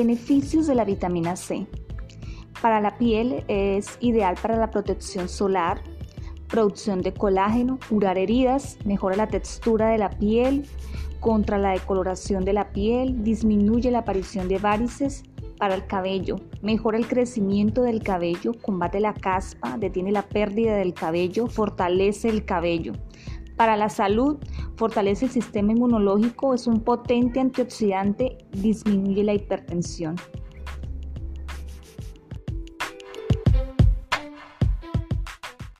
Beneficios de la vitamina C. Para la piel es ideal para la protección solar, producción de colágeno, curar heridas, mejora la textura de la piel, contra la decoloración de la piel, disminuye la aparición de varices para el cabello, mejora el crecimiento del cabello, combate la caspa, detiene la pérdida del cabello, fortalece el cabello. Para la salud, fortalece el sistema inmunológico, es un potente antioxidante, disminuye la hipertensión.